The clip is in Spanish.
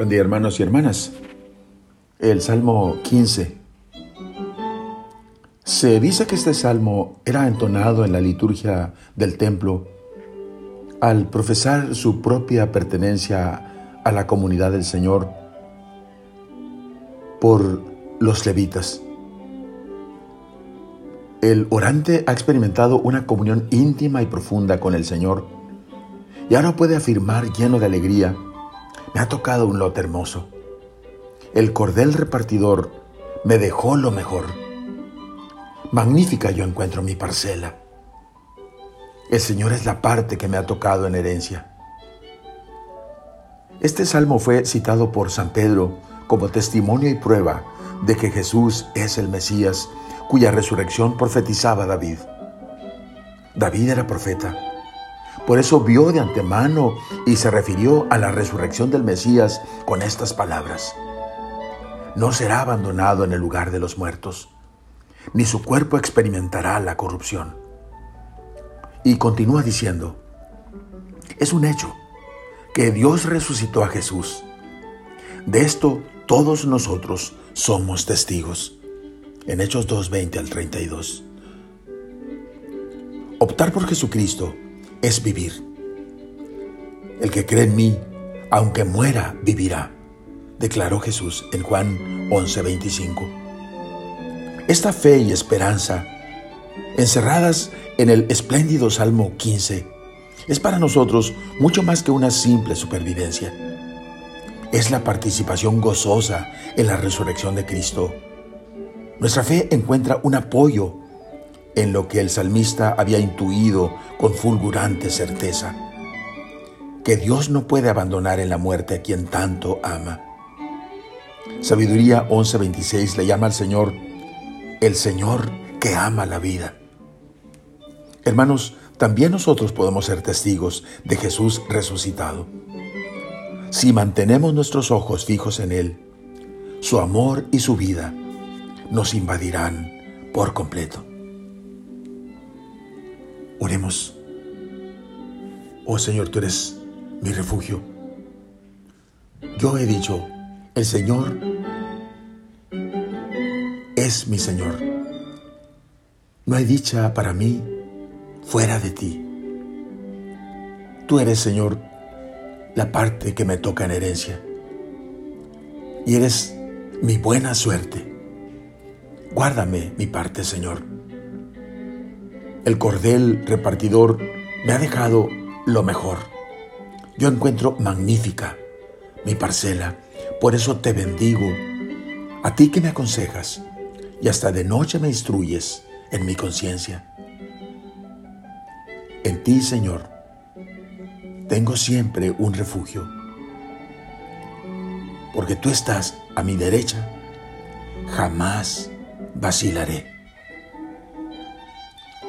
Buen día hermanos y hermanas. El Salmo 15. Se dice que este salmo era entonado en la liturgia del templo al profesar su propia pertenencia a la comunidad del Señor por los levitas. El orante ha experimentado una comunión íntima y profunda con el Señor y ahora puede afirmar lleno de alegría me ha tocado un lote hermoso. El cordel repartidor me dejó lo mejor. Magnífica yo encuentro mi parcela. El Señor es la parte que me ha tocado en herencia. Este salmo fue citado por San Pedro como testimonio y prueba de que Jesús es el Mesías cuya resurrección profetizaba David. David era profeta por eso vio de antemano y se refirió a la resurrección del Mesías con estas palabras. No será abandonado en el lugar de los muertos, ni su cuerpo experimentará la corrupción. Y continúa diciendo, es un hecho que Dios resucitó a Jesús. De esto todos nosotros somos testigos. En Hechos 2.20 al 32. Optar por Jesucristo es vivir. El que cree en mí, aunque muera, vivirá, declaró Jesús en Juan 11:25. Esta fe y esperanza, encerradas en el espléndido Salmo 15, es para nosotros mucho más que una simple supervivencia. Es la participación gozosa en la resurrección de Cristo. Nuestra fe encuentra un apoyo en lo que el salmista había intuido con fulgurante certeza, que Dios no puede abandonar en la muerte a quien tanto ama. Sabiduría 11:26 le llama al Señor el Señor que ama la vida. Hermanos, también nosotros podemos ser testigos de Jesús resucitado. Si mantenemos nuestros ojos fijos en Él, su amor y su vida nos invadirán por completo. Oremos. Oh Señor, tú eres mi refugio. Yo he dicho, el Señor es mi Señor. No hay dicha para mí fuera de ti. Tú eres, Señor, la parte que me toca en herencia. Y eres mi buena suerte. Guárdame mi parte, Señor. El cordel repartidor me ha dejado lo mejor. Yo encuentro magnífica mi parcela, por eso te bendigo, a ti que me aconsejas y hasta de noche me instruyes en mi conciencia. En ti, Señor, tengo siempre un refugio, porque tú estás a mi derecha, jamás vacilaré.